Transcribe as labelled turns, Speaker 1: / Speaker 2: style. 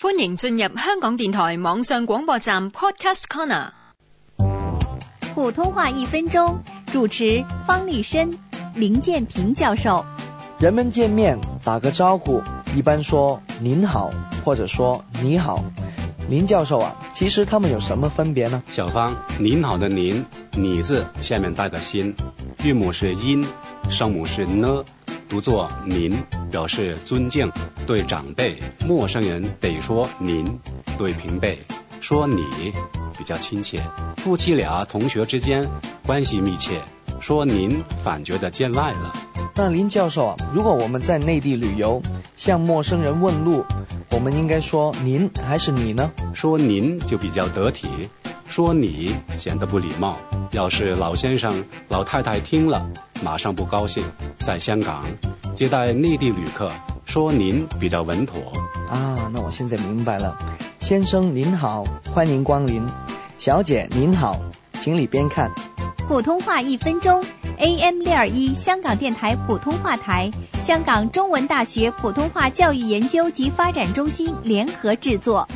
Speaker 1: 欢迎进入香港电台网上广播站 Podcast Corner。
Speaker 2: 普通话一分钟，主持方力申、林建平教授。
Speaker 3: 人们见面打个招呼，一般说“您好”或者说“你好”。林教授啊，其实他们有什么分别呢？
Speaker 4: 小方，“您好”的“您”，“你”字下面带个心，韵母是音，声母是呢，读作“您”，表示尊敬。对长辈、陌生人得说“您”，对平辈说“你”，比较亲切。夫妻俩、同学之间关系密切，说“您”反觉得见外了。
Speaker 3: 那林教授啊，如果我们在内地旅游，向陌生人问路，我们应该说“您”还是“你”呢？
Speaker 4: 说“您”就比较得体，说“你”显得不礼貌。要是老先生、老太太听了，马上不高兴。在香港接待内地旅客，说“您”比较稳妥。
Speaker 3: 啊，那我现在明白了。先生您好，欢迎光临。小姐您好，请里边看。
Speaker 2: 普通话一分钟。AM 六二一香港电台普通话台，香港中文大学普通话教育研究及发展中心联合制作。